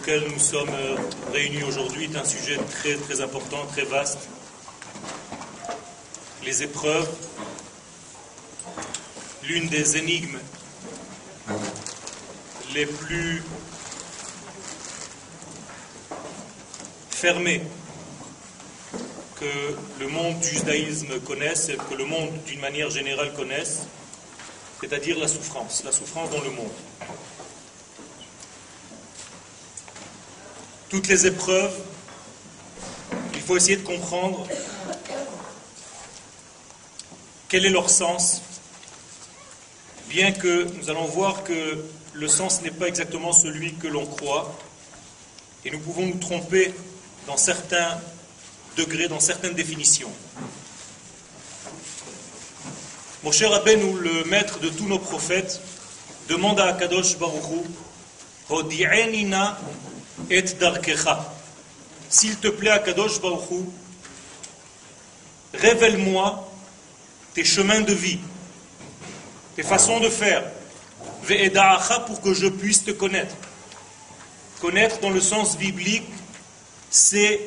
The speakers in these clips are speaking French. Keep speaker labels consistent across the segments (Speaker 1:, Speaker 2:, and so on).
Speaker 1: auquel nous sommes euh, réunis aujourd'hui est un sujet très très important, très vaste. Les épreuves, l'une des énigmes les plus fermées que le monde du judaïsme connaisse et que le monde d'une manière générale connaisse, c'est-à-dire la souffrance, la souffrance dans le monde. Toutes les épreuves, il faut essayer de comprendre quel est leur sens, bien que nous allons voir que le sens n'est pas exactement celui que l'on croit, et nous pouvons nous tromper dans certains degrés, dans certaines définitions. Mon cher nous le maître de tous nos prophètes, demande à Akadosh Baruchou, et darkecha. S'il te plaît, Akadosh Baruchou, révèle-moi tes chemins de vie, tes façons de faire, ve'eda'acha pour que je puisse te connaître. Connaître dans le sens biblique, c'est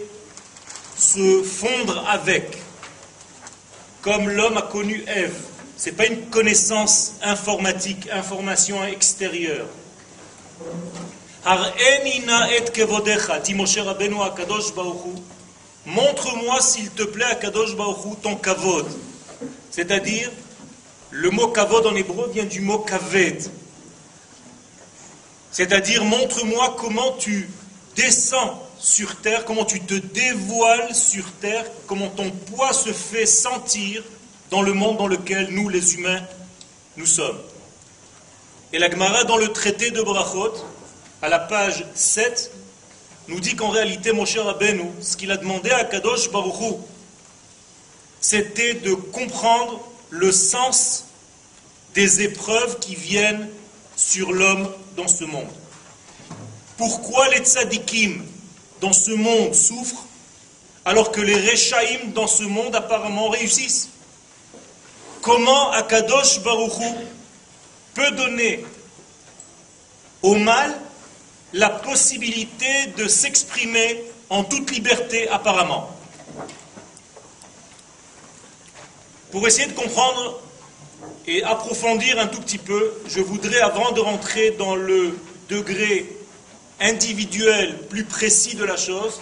Speaker 1: se fondre avec, comme l'homme a connu Ève. Ce n'est pas une connaissance informatique, information extérieure. Montre-moi, s'il te plaît, à Kadosh ton kavod. C'est-à-dire, le mot kavod en hébreu vient du mot kaved. C'est-à-dire, montre-moi comment tu descends sur terre, comment tu te dévoiles sur terre, comment ton poids se fait sentir dans le monde dans lequel nous, les humains, nous sommes. Et la Gemara, dans le traité de Brachot, à la page 7, nous dit qu'en réalité, mon cher Abenu, ce qu'il a demandé à Kadosh Baruchou, c'était de comprendre le sens des épreuves qui viennent sur l'homme dans ce monde. Pourquoi les tzadikim dans ce monde souffrent alors que les Rechaïm dans ce monde apparemment réussissent? Comment Akadosh Baruchou peut donner au mal la possibilité de s'exprimer en toute liberté apparemment Pour essayer de comprendre et approfondir un tout petit peu, je voudrais, avant de rentrer dans le degré individuel plus précis de la chose,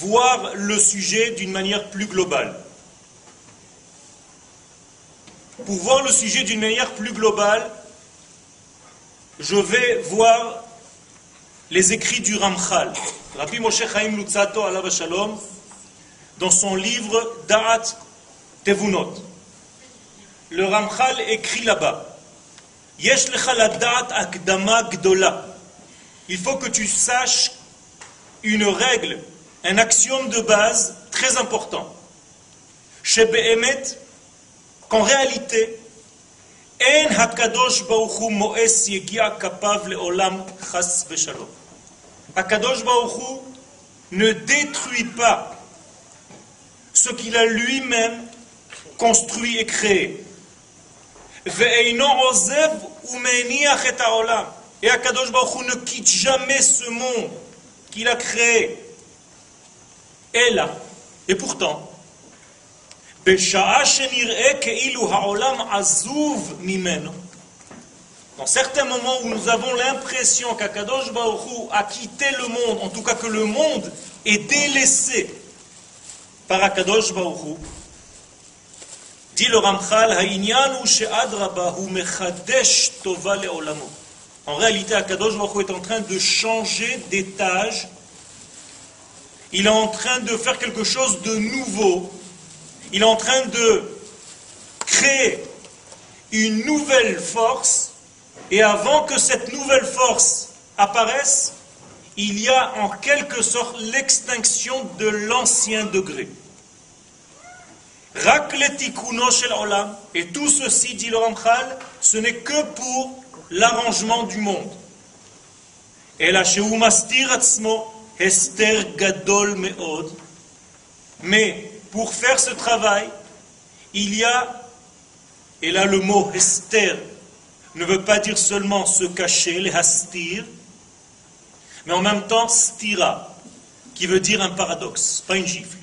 Speaker 1: voir le sujet d'une manière plus globale. Pour voir le sujet d'une manière plus globale, je vais voir les écrits du Ramchal. Rabbi Moshe Chaim Lutzato, Allah Shalom, dans son livre Da'at Tevunot. Le Ramchal écrit là-bas il faut que tu saches une règle, un axiome de base très important. Chez Behemet, qu'en réalité, En Hakadosh Baruchu Moes Yegia Kapav Leolam Chas Veshalom. Hakadosh Baruchu ne détruit pas ce qu'il a lui-même construit et créé. Et Akadosh Baruch ne quitte jamais ce monde qu'il a créé. Et là, et pourtant, dans certains moments où nous avons l'impression qu'Akadosh Baruch a quitté le monde, en tout cas que le monde est délaissé par Akadosh Baruch Dit le Ramchal, En réalité, Akadosh Baruch est en train de changer d'étage. Il est en train de faire quelque chose de nouveau. Il est en train de créer une nouvelle force. Et avant que cette nouvelle force apparaisse, il y a en quelque sorte l'extinction de l'ancien degré. Et tout ceci, dit le Ramchal, ce n'est que pour l'arrangement du monde. Et la Hester Gadol Meod. Mais pour faire ce travail, il y a, et là le mot Hester ne veut pas dire seulement se cacher, les hastir, mais en même temps stira, qui veut dire un paradoxe, pas une gifle.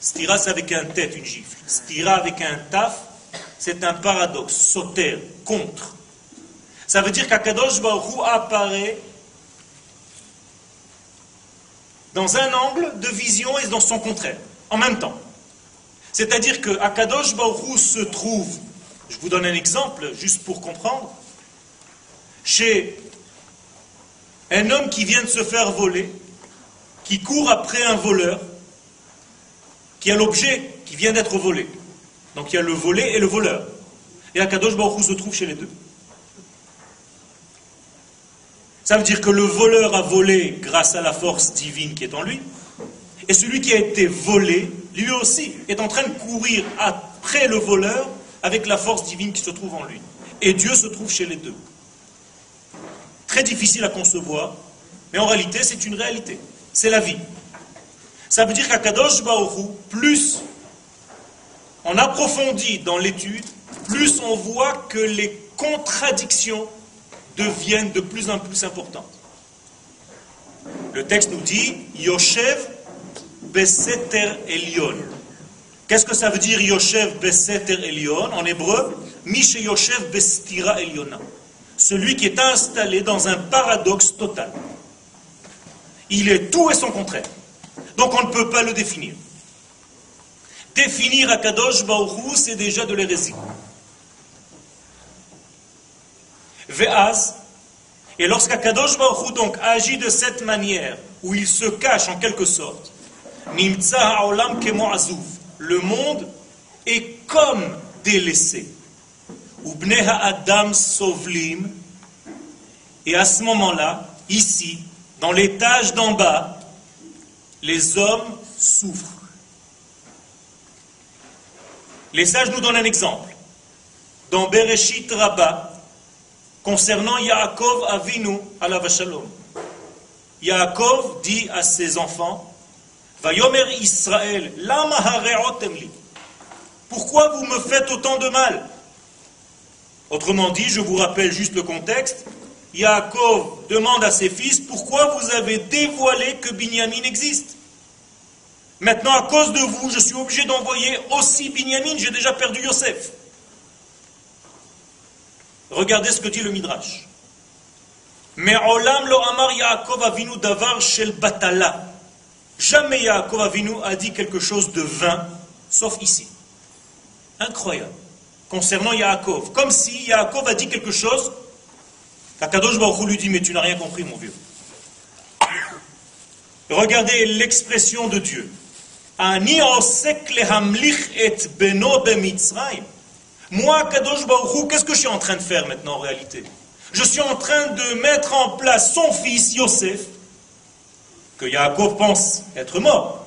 Speaker 1: Stira, c'est avec un tête, une gifle. Stira avec un taf, c'est un paradoxe, sauter, contre. Ça veut dire qu'Akadosh Baruch apparaît dans un angle de vision et dans son contraire, en même temps. C'est-à-dire que Akadosh Baruch se trouve, je vous donne un exemple juste pour comprendre, chez un homme qui vient de se faire voler, qui court après un voleur, qui a l'objet qui vient d'être volé. Donc il y a le volé et le voleur. Et Akadosh Baruch se trouve chez les deux. Ça veut dire que le voleur a volé grâce à la force divine qui est en lui, et celui qui a été volé, lui aussi, est en train de courir après le voleur avec la force divine qui se trouve en lui. Et Dieu se trouve chez les deux. Très difficile à concevoir, mais en réalité, c'est une réalité. C'est la vie. Ça veut dire qu'à Kadosh Baoru, plus on approfondit dans l'étude, plus on voit que les contradictions deviennent de plus en plus importantes. Le texte nous dit Yoshev Beseter Elion. Qu'est-ce que ça veut dire Yoshev Beseter Elion En hébreu, Mishe Yoshev Bestira Eliona. Celui qui est installé dans un paradoxe total. Il est tout et son contraire. Donc on ne peut pas le définir. Définir Akadosh Baruch c'est déjà de l'hérésie. Et lorsqu'Akadosh Baruch donc agit de cette manière, où il se cache en quelque sorte, ha'olam kemo le monde est comme délaissé. Ubne ha'adam sovlim, et à ce moment-là, ici, dans l'étage d'en bas, les hommes souffrent. Les sages nous donnent un exemple. Dans Bereshit Rabbah, concernant Yaakov Avinu à la Vachalom. Yaakov dit à ses enfants Vayomer Israël, lama Pourquoi vous me faites autant de mal? Autrement dit, je vous rappelle juste le contexte. Yaakov demande à ses fils Pourquoi vous avez dévoilé que Binyamin existe? Maintenant, à cause de vous, je suis obligé d'envoyer aussi Binyamin, j'ai déjà perdu Yosef. Regardez ce que dit le Midrash. Mais Olam lo amar Yaakov avinu davar shel batala. Jamais Yaakov avinu a dit quelque chose de vain, sauf ici. Incroyable. Concernant Yaakov. Comme si Yaakov a dit quelque chose, Kakadosh Baruch lui dit, mais tu n'as rien compris, mon vieux. Regardez l'expression de Dieu. Ani osek lehamlich et beno bemitzrayim. Moi, Kadosh Baruchou, qu'est-ce que je suis en train de faire maintenant en réalité? Je suis en train de mettre en place son fils Yosef, que Yaakov pense être mort.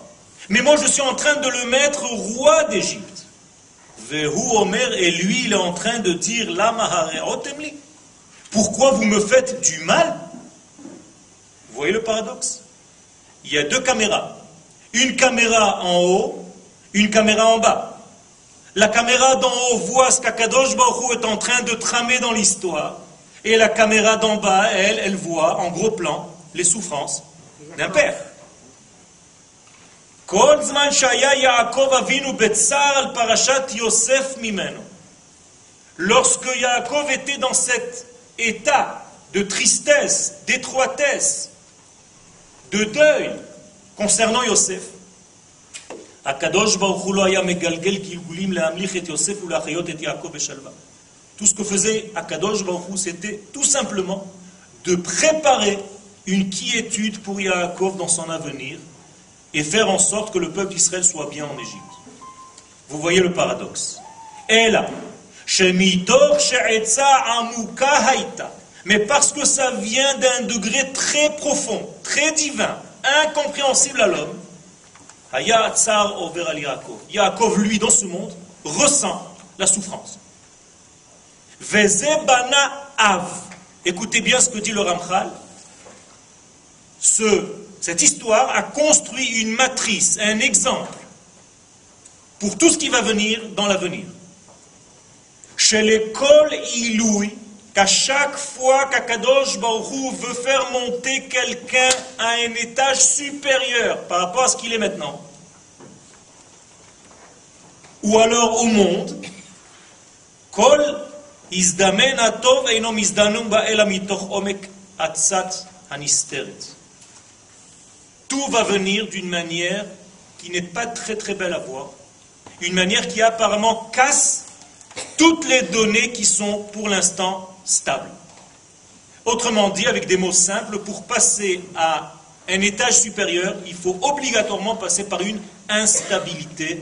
Speaker 1: Mais moi, je suis en train de le mettre roi d'Égypte. Vehu Omer, et lui, il est en train de dire Otemli. Pourquoi vous me faites du mal? Vous voyez le paradoxe? Il y a deux caméras. Une caméra en haut, une caméra en bas. La caméra d'en haut voit ce qu'Akadosh Baruch est en train de tramer dans l'histoire. Et la caméra d'en bas, elle, elle voit en gros plan les souffrances d'un père. Lorsque Yaakov était dans cet état de tristesse, d'étroitesse, de deuil concernant Yosef, tout ce que faisait Akadosh Baruch c'était tout simplement de préparer une quiétude pour Yaakov dans son avenir et faire en sorte que le peuple d'Israël soit bien en Égypte. Vous voyez le paradoxe. Et là, mais parce que ça vient d'un degré très profond, très divin, incompréhensible à l'homme, Yaakov, lui, dans ce monde, ressent la souffrance. Vezebana Av. Écoutez bien ce que dit le Ramchal. Ce, cette histoire a construit une matrice, un exemple pour tout ce qui va venir dans l'avenir. Chez l'école Iloui, qu'à chaque fois qu'Akadosh Baruch veut faire monter quelqu'un à un étage supérieur par rapport à ce qu'il est maintenant, ou alors au monde, Kol omek. Tout va venir d'une manière qui n'est pas très très belle à voir, une manière qui apparemment casse toutes les données qui sont pour l'instant stables. Autrement dit, avec des mots simples, pour passer à un étage supérieur, il faut obligatoirement passer par une instabilité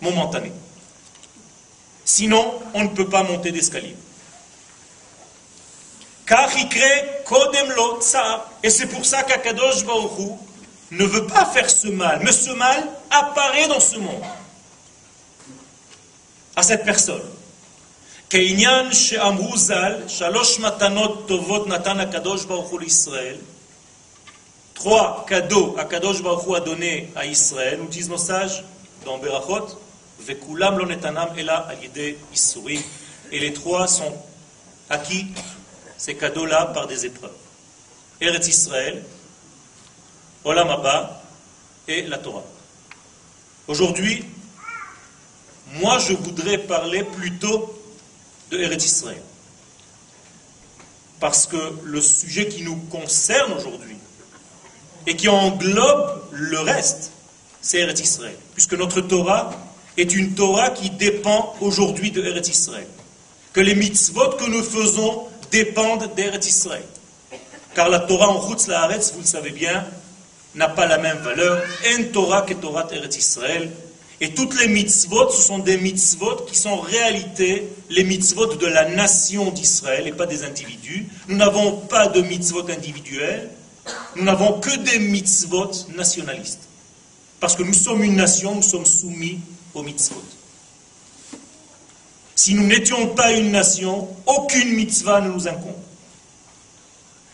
Speaker 1: momentanée. Sinon, on ne peut pas monter d'escalier. Car il crée Et c'est pour ça qu'Akadosh Baruch ne veut pas faire ce mal. Mais ce mal apparaît dans ce monde. À cette personne. כעניין שאמרו ז"ל, שלוש מתנות טובות נתן הקדוש ברוך הוא לישראל. Trois cadeaux Akadosh Baruch Hu a donné à Israël, nous disent nos sages dans Berachot, Vekulam lo netanam ela alide isurim. Et les trois sont acquis, ces cadeaux-là, par des épreuves. Eretz Israël, Olam Abba et la Torah. Aujourd'hui, moi je voudrais parler plutôt de Eretz Israël. Parce que le sujet qui nous concerne aujourd'hui et qui englobe le reste, c'est Eretz Israël. Puisque notre Torah est une Torah qui dépend aujourd'hui de Eretz Israël. Que les mitzvot que nous faisons dépendent d'Eretz Israël. Car la Torah en Chutz Laaretz, vous le savez bien, n'a pas la même valeur. En Torah que Torah Eretz Israël. Et toutes les mitzvot, ce sont des mitzvot qui sont en réalité les mitzvot de la nation d'Israël et pas des individus. Nous n'avons pas de mitzvot individuels, nous n'avons que des mitzvot nationalistes. Parce que nous sommes une nation, nous sommes soumis aux mitzvot. Si nous n'étions pas une nation, aucune mitzvah ne nous incombe.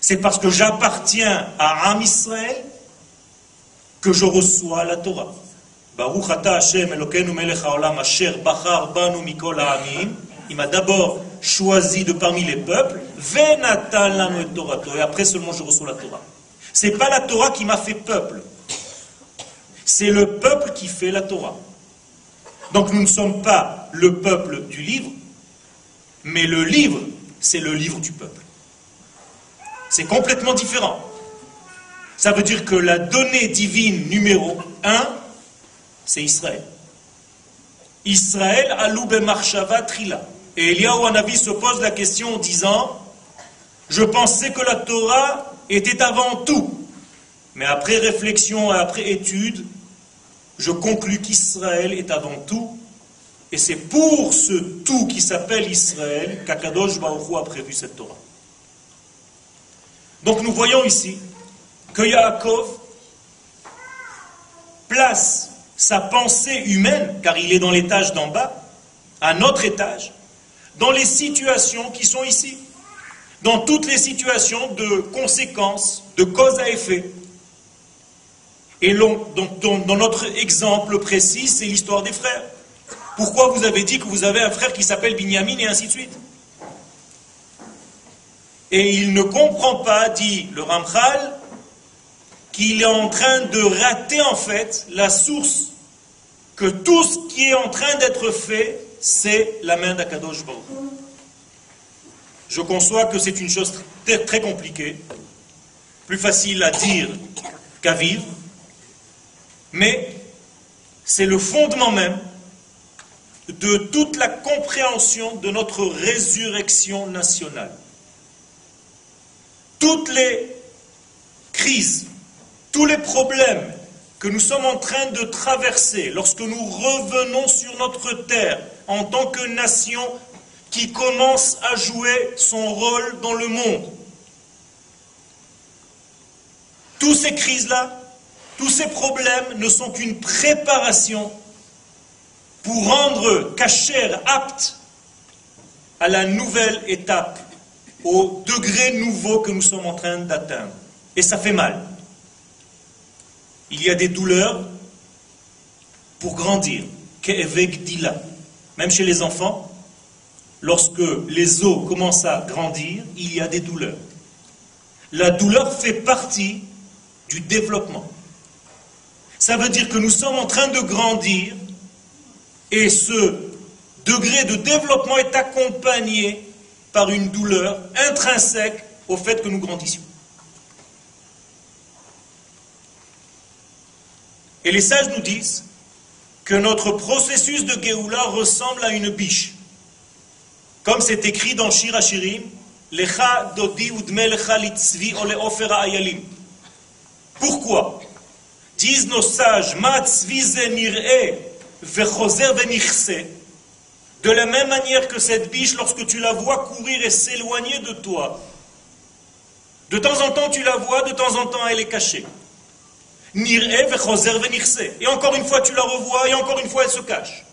Speaker 1: C'est parce que j'appartiens à Am Israël que je reçois la Torah. Il m'a d'abord choisi de parmi les peuples, et Torah. Et après seulement je reçois la Torah. C'est pas la Torah qui m'a fait peuple. C'est le peuple qui fait la Torah. Donc nous ne sommes pas le peuple du livre, mais le livre, c'est le livre du peuple. C'est complètement différent. Ça veut dire que la donnée divine numéro un, c'est Israël. Israël, Aloube Marshava Trila. Et Eliyahu Hanavi se pose la question en disant Je pensais que la Torah était avant tout. Mais après réflexion et après étude, je conclus qu'Israël est avant tout, et c'est pour ce tout qui s'appelle Israël qu'Akadosh Baruch a prévu cette Torah. Donc nous voyons ici que Yaakov place sa pensée humaine, car il est dans l'étage d'en bas, à notre étage, dans les situations qui sont ici, dans toutes les situations de conséquences, de cause à effet. Et donc, dans notre exemple précis, c'est l'histoire des frères. Pourquoi vous avez dit que vous avez un frère qui s'appelle Binyamin et ainsi de suite? Et il ne comprend pas, dit le Ramchal, qu'il est en train de rater en fait la source, que tout ce qui est en train d'être fait, c'est la main d'Akadosh Baruch. Je conçois que c'est une chose très, très compliquée, plus facile à dire qu'à vivre, mais c'est le fondement même de toute la compréhension de notre résurrection nationale. Toutes les crises, tous les problèmes que nous sommes en train de traverser lorsque nous revenons sur notre terre en tant que nation qui commence à jouer son rôle dans le monde. Toutes ces crises-là, tous ces problèmes ne sont qu'une préparation pour rendre Kacher apte à la nouvelle étape, au degré nouveau que nous sommes en train d'atteindre. Et ça fait mal. Il y a des douleurs pour grandir. Même chez les enfants, lorsque les os commencent à grandir, il y a des douleurs. La douleur fait partie du développement. Ça veut dire que nous sommes en train de grandir et ce degré de développement est accompagné par une douleur intrinsèque au fait que nous grandissions. Et les sages nous disent que notre processus de Géoula ressemble à une biche. Comme c'est écrit dans Shir Hashirim, Lecha dodi udme lecha litzvi ole ayalim. Pourquoi Disent nos sages, Ma tzvi ze vechoser venichse. De la même manière que cette biche, lorsque tu la vois courir et s'éloigner de toi, de temps en temps tu la vois, de temps en temps elle est cachée. Et encore une fois, tu la revois, et encore une fois, elle se cache.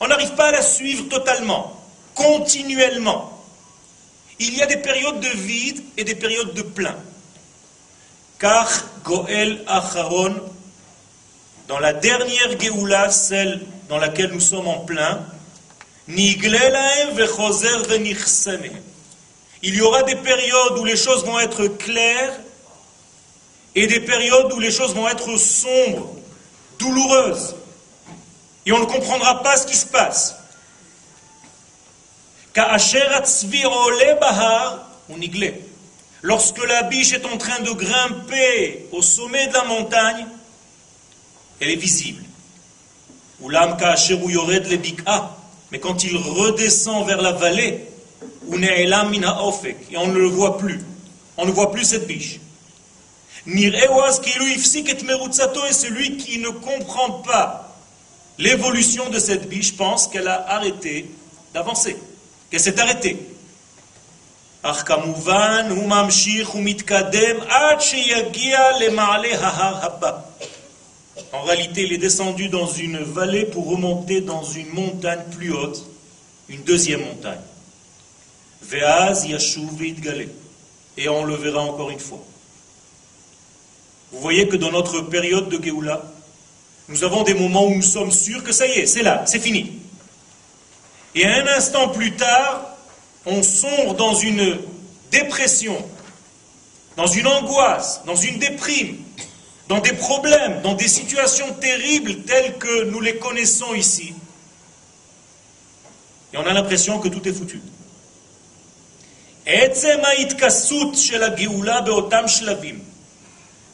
Speaker 1: On n'arrive pas à la suivre totalement, continuellement. Il y a des périodes de vide et des périodes de plein. Car Goel Acharon, dans la dernière Geoula, celle dans laquelle nous sommes en plein, il y aura des périodes où les choses vont être claires et des périodes où les choses vont être sombres, douloureuses, et on ne comprendra pas ce qui se passe. Lorsque la biche est en train de grimper au sommet de la montagne, elle est visible. Mais quand il redescend vers la vallée, et on ne le voit plus, on ne voit plus cette biche. Et celui qui ne comprend pas l'évolution de cette biche pense qu'elle a arrêté d'avancer, qu'elle s'est arrêtée. En réalité, il est descendu dans une vallée pour remonter dans une montagne plus haute, une deuxième montagne. Et on le verra encore une fois. Vous voyez que dans notre période de Géoula, nous avons des moments où nous sommes sûrs que ça y est, c'est là, c'est fini. Et un instant plus tard, on sombre dans une dépression, dans une angoisse, dans une déprime, dans des problèmes, dans des situations terribles telles que nous les connaissons ici. Et on a l'impression que tout est foutu.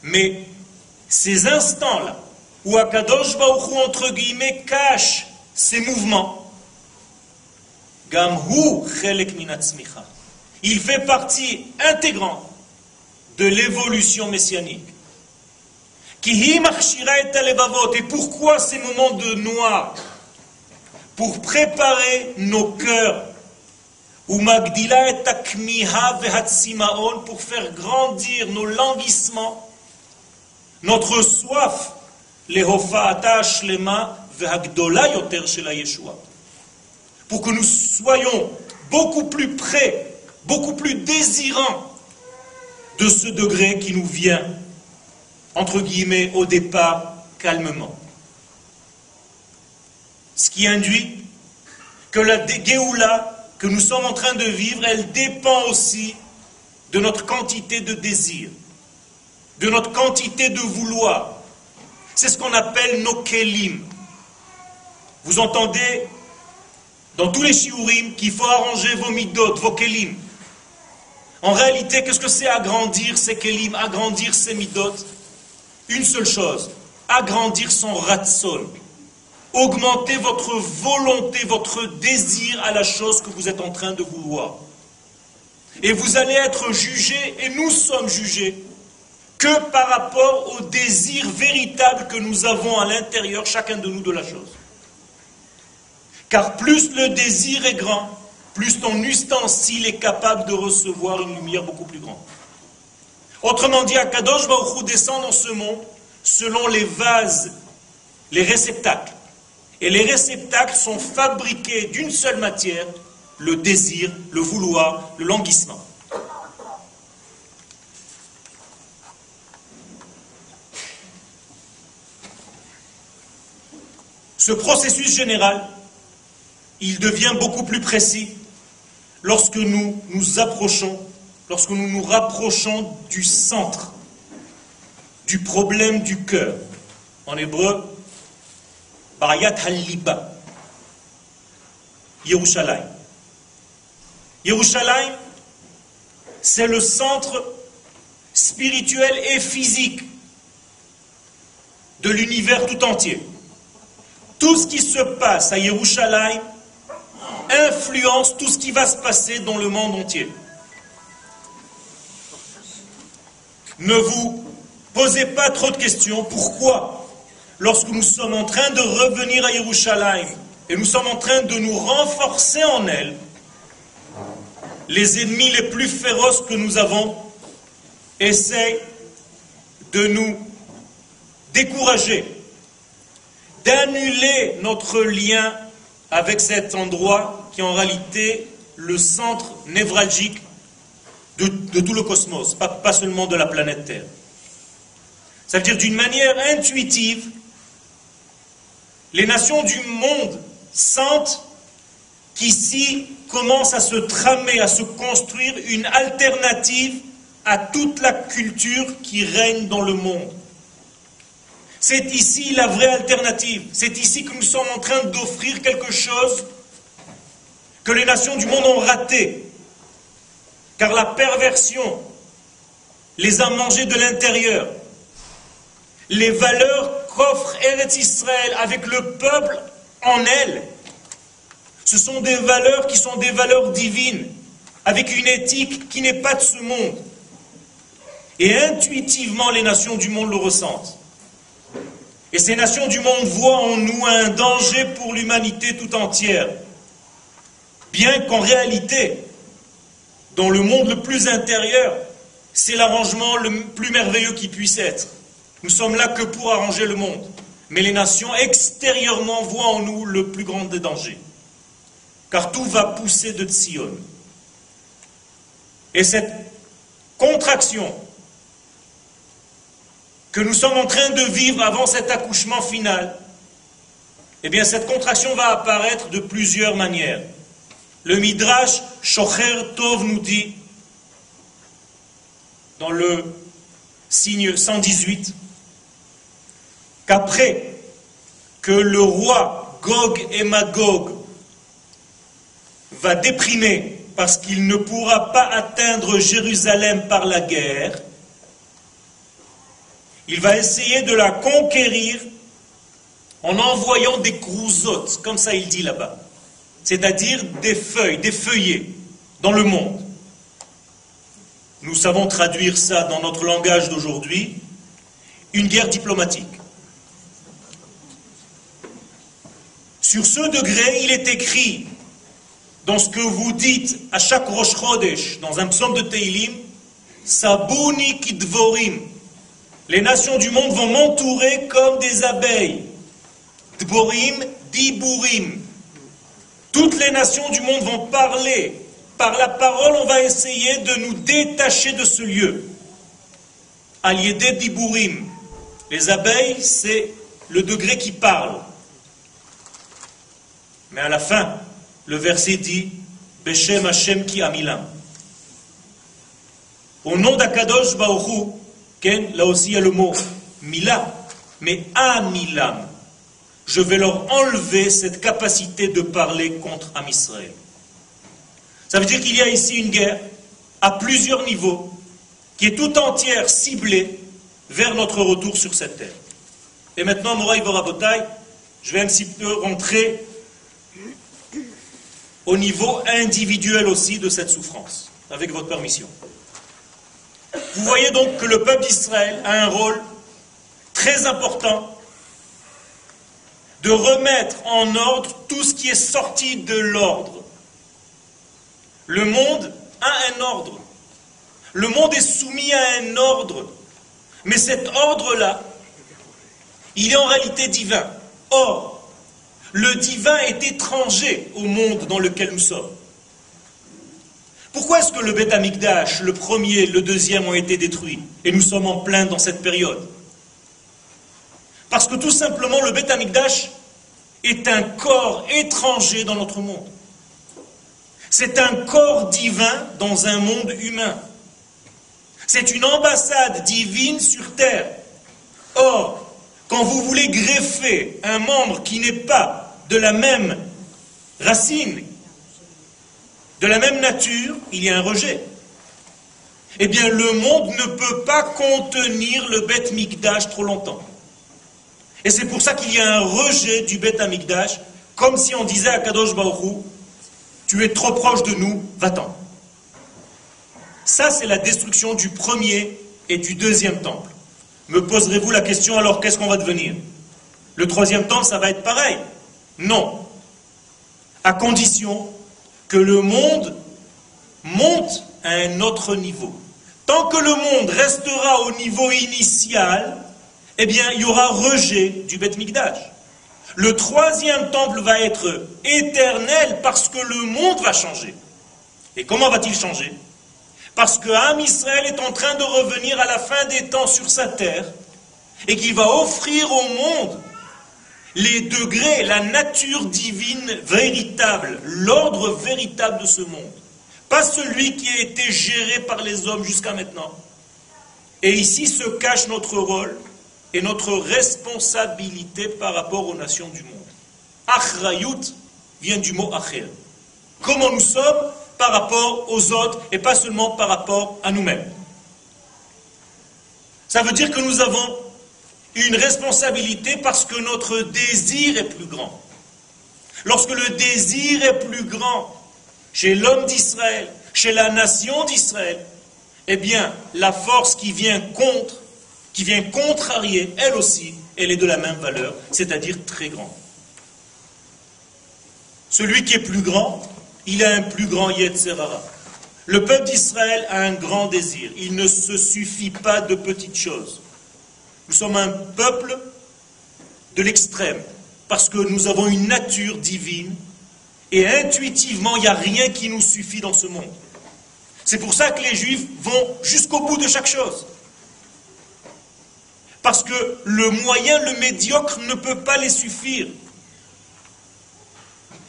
Speaker 1: Mais ces instants-là, où Akadosh Baruch entre guillemets, cache ses mouvements, il fait partie intégrante de l'évolution messianique. Et pourquoi ces moments de noir Pour préparer nos cœurs. Ou pour faire grandir nos languissements notre soif, pour que nous soyons beaucoup plus près, beaucoup plus désirants de ce degré qui nous vient, entre guillemets, au départ, calmement. Ce qui induit que la Géoula que nous sommes en train de vivre, elle dépend aussi de notre quantité de désir de notre quantité de vouloir. C'est ce qu'on appelle nos kelim. Vous entendez dans tous les shiurim qu'il faut arranger vos midot, vos kelim. En réalité, qu'est-ce que c'est agrandir ces kelim, agrandir ces midot Une seule chose, agrandir son ratson. Augmenter votre volonté, votre désir à la chose que vous êtes en train de vouloir. Et vous allez être jugé, et nous sommes jugés, que par rapport au désir véritable que nous avons à l'intérieur, chacun de nous, de la chose. Car plus le désir est grand, plus ton ustensile est capable de recevoir une lumière beaucoup plus grande. Autrement dit, Akadosh Baruch descend dans ce monde selon les vases, les réceptacles. Et les réceptacles sont fabriqués d'une seule matière, le désir, le vouloir, le languissement. Ce processus général, il devient beaucoup plus précis lorsque nous nous approchons, lorsque nous nous rapprochons du centre, du problème du cœur. En hébreu, Bayat Haliba, Yerushalayim. Yerushalayim, c'est le centre spirituel et physique de l'univers tout entier. Tout ce qui se passe à Yerushalayim influence tout ce qui va se passer dans le monde entier. Ne vous posez pas trop de questions. Pourquoi Lorsque nous sommes en train de revenir à Yerushalayim et nous sommes en train de nous renforcer en elle, les ennemis les plus féroces que nous avons essaient de nous décourager, d'annuler notre lien avec cet endroit qui est en réalité le centre névralgique de, tout le cosmos, pas, seulement de la planète Terre. Ça veut dire d'une manière intuitive, les nations du monde sentent qu'ici commence à se tramer, à se construire une alternative à toute la culture qui règne dans le monde. C'est ici la vraie alternative. C'est ici que nous sommes en train d'offrir quelque chose que les nations du monde ont raté. Car la perversion les a mangés de l'intérieur. Les valeurs qu'offre Eretz Israël avec le peuple en elle, ce sont des valeurs qui sont des valeurs divines, avec une éthique qui n'est pas de ce monde. Et intuitivement, les nations du monde le ressentent. Et ces nations du monde voient en nous un danger pour l'humanité tout entière. Bien qu'en réalité, dans le monde le plus intérieur, c'est l'arrangement le plus merveilleux qui puisse être. Nous sommes là que pour arranger le monde. Mais les nations extérieurement voient en nous le plus grand des dangers. Car tout va pousser de Tsion. Et cette contraction que nous sommes en train de vivre avant cet accouchement final, eh bien cette contraction va apparaître de plusieurs manières. Le Midrash Shocher Tov nous dit, dans le signe 118, qu'après que le roi Gog et Magog va déprimer parce qu'il ne pourra pas atteindre Jérusalem par la guerre, il va essayer de la conquérir en envoyant des grousottes, comme ça il dit là-bas, c'est-à-dire des feuilles, des feuillets dans le monde. Nous savons traduire ça dans notre langage d'aujourd'hui, une guerre diplomatique. Sur ce degré, il est écrit dans ce que vous dites à chaque Rosh Chodesh, dans un psaume de Teilim, Sabouni Kidvorim, les nations du monde vont m'entourer comme des abeilles. Dborim, Diburim. Toutes les nations du monde vont parler. Par la parole, on va essayer de nous détacher de ce lieu. Aliédé Diburim. Les abeilles, c'est le degré qui parle. Mais à la fin, le verset dit Beshem Hashem ki amilam. Au nom d'Akadosh Baoru, là aussi il y a le mot mila, mais amilam. Je vais leur enlever cette capacité de parler contre Am Israël. Ça veut dire qu'il y a ici une guerre à plusieurs niveaux qui est tout entière ciblée vers notre retour sur cette terre. Et maintenant, Moraï Borabotai, je vais un petit peu rentrer au niveau individuel aussi de cette souffrance, avec votre permission. Vous voyez donc que le peuple d'Israël a un rôle très important de remettre en ordre tout ce qui est sorti de l'ordre. Le monde a un ordre. Le monde est soumis à un ordre. Mais cet ordre-là, il est en réalité divin. Or, le divin est étranger au monde dans lequel nous sommes. Pourquoi est-ce que le Beth Amikdash, le premier, le deuxième ont été détruits Et nous sommes en plein dans cette période? Parce que tout simplement, le Beth est un corps étranger dans notre monde. C'est un corps divin dans un monde humain. C'est une ambassade divine sur terre. Or, quand vous voulez greffer un membre qui n'est pas de la même racine, de la même nature, il y a un rejet. Eh bien, le monde ne peut pas contenir le Beth Mikdash trop longtemps. Et c'est pour ça qu'il y a un rejet du Beth Mikdash, comme si on disait à Kadosh Baruch tu es trop proche de nous, va-t'en. Ça, c'est la destruction du premier et du deuxième temple. Me poserez-vous la question alors qu'est-ce qu'on va devenir? Le troisième temple, ça va être pareil? Non. À condition que le monde monte à un autre niveau. Tant que le monde restera au niveau initial, eh bien, il y aura rejet du Beth Mikdash. Le troisième temple va être éternel parce que le monde va changer. Et comment va-t-il changer? Parce que Am Israël est en train de revenir à la fin des temps sur sa terre et qu'il va offrir au monde les degrés, la nature divine véritable, l'ordre véritable de ce monde. Pas celui qui a été géré par les hommes jusqu'à maintenant. Et ici se cache notre rôle et notre responsabilité par rapport aux nations du monde. Achrayut vient du mot acher. Comment nous sommes par rapport aux autres et pas seulement par rapport à nous-mêmes. Ça veut dire que nous avons une responsabilité parce que notre désir est plus grand. Lorsque le désir est plus grand chez l'homme d'Israël, chez la nation d'Israël, eh bien, la force qui vient contre, qui vient contrarier, elle aussi, elle est de la même valeur, c'est-à-dire très grande. Celui qui est plus grand, il a un plus grand Yetzerara. Le peuple d'Israël a un grand désir. Il ne se suffit pas de petites choses. Nous sommes un peuple de l'extrême, parce que nous avons une nature divine, et intuitivement, il n'y a rien qui nous suffit dans ce monde. C'est pour ça que les juifs vont jusqu'au bout de chaque chose. Parce que le moyen, le médiocre, ne peut pas les suffire.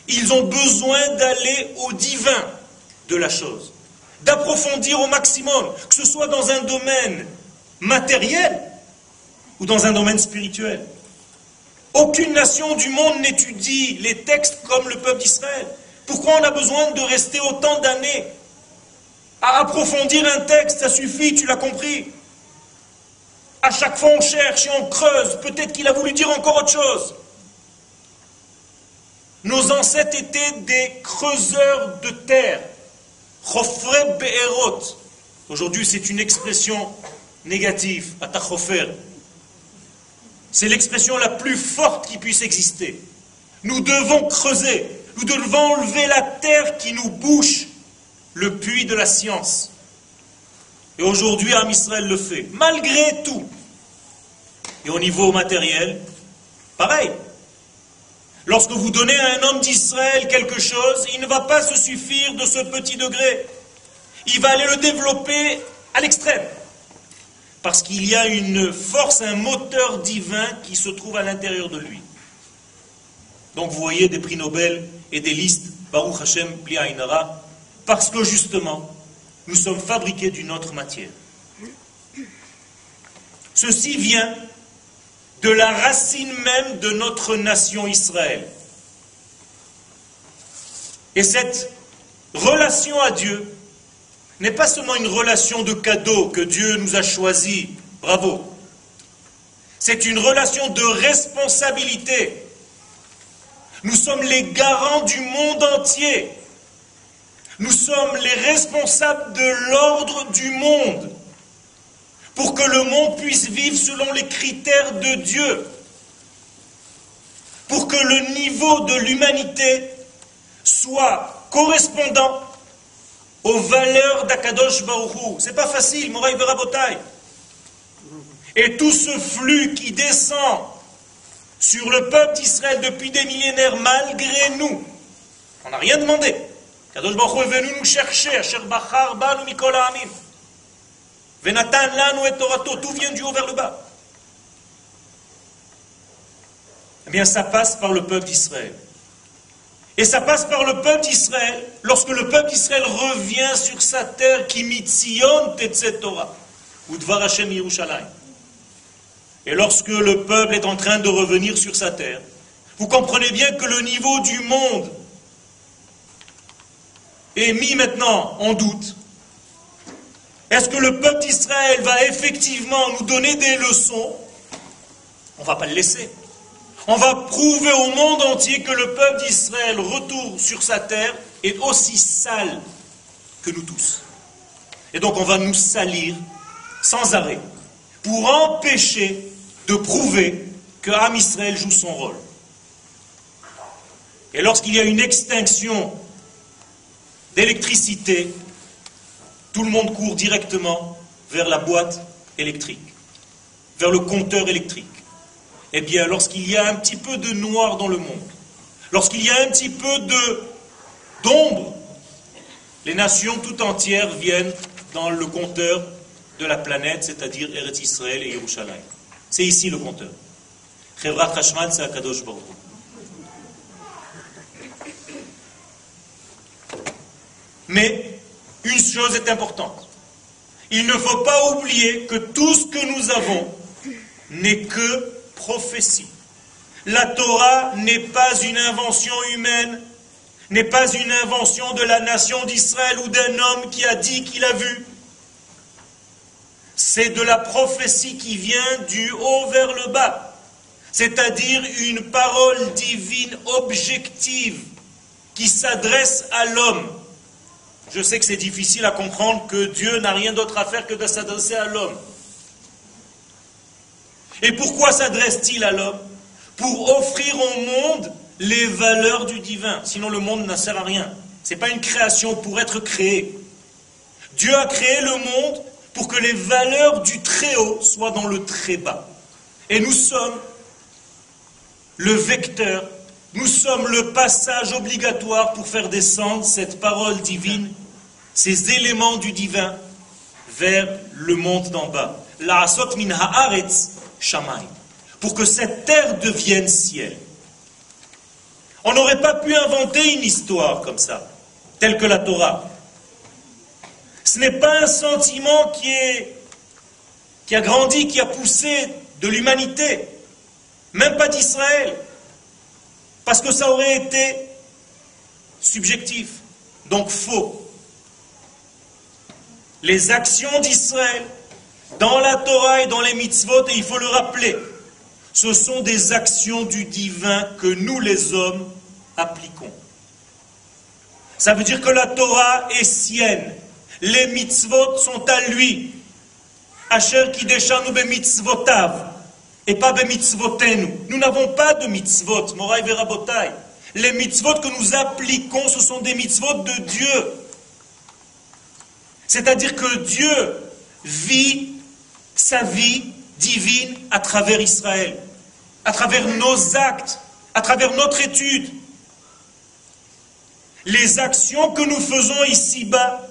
Speaker 1: Ils ont besoin d'aller au divin de la chose, d'approfondir au maximum, que ce soit dans un domaine matériel ou dans un domaine spirituel. Aucune nation du monde n'étudie les textes comme le peuple d'Israël. Pourquoi on a besoin de rester autant d'années à approfondir un texte? Ça suffit, tu l'as compris. À chaque fois on cherche et on creuse. Peut-être qu'il a voulu dire encore autre chose. Nos ancêtres étaient des creuseurs de terre. Aujourd'hui, c'est une expression négative. Atachofer. C'est l'expression la plus forte qui puisse exister. Nous devons creuser, nous devons enlever la terre qui nous bouche le puits de la science. Et aujourd'hui, Am Israël le fait, malgré tout. Et au niveau matériel, pareil. Lorsque vous donnez à un homme d'Israël quelque chose, il ne va pas se suffire de ce petit degré. Il va aller le développer à l'extrême parce qu'il y a une force, un moteur divin qui se trouve à l'intérieur de lui. Donc vous voyez des prix Nobel et des listes, Baruch Hashem, Ainara, parce que justement, nous sommes fabriqués d'une autre matière. Ceci vient de la racine même de notre nation Israël. Et cette relation à Dieu, n'est pas seulement une relation de cadeau que Dieu nous a choisi, bravo. C'est une relation de responsabilité. Nous sommes les garants du monde entier. Nous sommes les responsables de l'ordre du monde pour que le monde puisse vivre selon les critères de Dieu, pour que le niveau de l'humanité soit correspondant aux valeurs d'Akadosh Baruchou. C'est pas facile, Moraï Berabotai. Et tout ce flux qui descend sur le peuple d'Israël depuis des millénaires, malgré nous, on n'a rien demandé. Kadosh Baruch est venu nous chercher, Asher Bachar Banu Mikol Amin. Venatan Lanu et Torato, tout vient du haut vers le bas. Eh bien, ça passe par le peuple d'Israël. Et ça passe par le peuple d'Israël, lorsque le peuple d'Israël revient sur sa terre, qui mitzion etc. ou Dvar Yerushalayim. Et lorsque le peuple est en train de revenir sur sa terre, vous comprenez bien que le niveau du monde est mis maintenant en doute. Est-ce que le peuple d'Israël va effectivement nous donner des leçons? On ne va pas le laisser. On va prouver au monde entier que le peuple d'Israël, retour sur sa terre, est aussi sale que nous tous. Et donc on va nous salir sans arrêt pour empêcher de prouver que Am Israël joue son rôle. Et lorsqu'il y a une extinction d'électricité, tout le monde court directement vers la boîte électrique, vers le compteur électrique. Eh bien, lorsqu'il y a un petit peu de noir dans le monde, lorsqu'il y a un petit peu d'ombre, les nations tout entières viennent dans le compteur de la planète, c'est-à-dire Eretz Israël et Yerushalayim. C'est ici le compteur. C'est. Mais une chose est importante. Il ne faut pas oublier que tout ce que nous avons n'est que prophétie. La Torah n'est pas une invention humaine, n'est pas une invention de la nation d'Israël ou d'un homme qui a dit qu'il a vu. C'est de la prophétie qui vient du haut vers le bas, c'est-à-dire une parole divine objective qui s'adresse à l'homme. Je sais que c'est difficile à comprendre que Dieu n'a rien d'autre à faire que de s'adresser à l'homme. Et pourquoi s'adresse-t-il à l'homme Pour offrir au monde les valeurs du divin. Sinon le monde ne sert à rien. Ce n'est pas une création pour être créé. Dieu a créé le monde pour que les valeurs du très haut soient dans le très bas. Et nous sommes le vecteur, nous sommes le passage obligatoire pour faire descendre cette parole divine, ces éléments du divin, vers le monde d'en bas. La asot min haaretz pour que cette terre devienne ciel. On n'aurait pas pu inventer une histoire comme ça, telle que la Torah. Ce n'est pas un sentiment qui, qui a grandi, qui a poussé de l'humanité, même pas d'Israël, parce que ça aurait été subjectif, donc faux. Les actions d'Israël dans la Torah et dans les mitzvot, et il faut le rappeler, ce sont des actions du divin que nous les hommes appliquons. Ça veut dire que la Torah est sienne, les mitzvot sont à lui. Asher kideshanu be mitzvotav, et pas be mitzvotenu. Nous n'avons pas de mitzvot, moraï verabotai. Les mitzvot que nous appliquons, ce sont des mitzvot de Dieu. C'est-à-dire que Dieu vit sa vie divine à travers Israël, à travers nos actes, à travers notre étude. Les actions que nous faisons ici-bas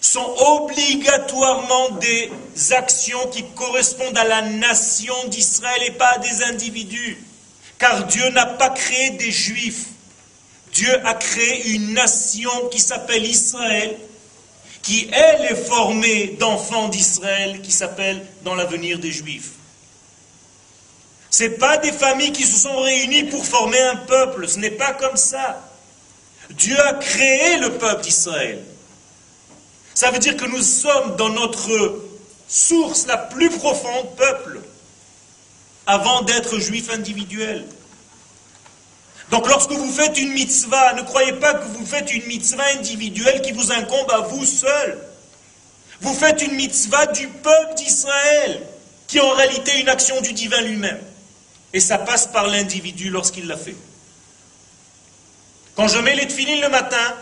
Speaker 1: sont obligatoirement des actions qui correspondent à la nation d'Israël et pas à des individus. Car Dieu n'a pas créé des juifs. Dieu a créé une nation qui s'appelle Israël qui, elle, est formée d'enfants d'Israël qui s'appellent dans l'avenir des Juifs. Ce n'est pas des familles qui se sont réunies pour former un peuple, ce n'est pas comme ça. Dieu a créé le peuple d'Israël. Ça veut dire que nous sommes dans notre source la plus profonde peuple, avant d'être juifs individuels. Donc lorsque vous faites une mitzvah, ne croyez pas que vous faites une mitzvah individuelle qui vous incombe à vous seul. Vous faites une mitzvah du peuple d'Israël, qui est en réalité une action du divin lui-même. Et ça passe par l'individu lorsqu'il l'a fait. Quand je mets les tefilines le matin,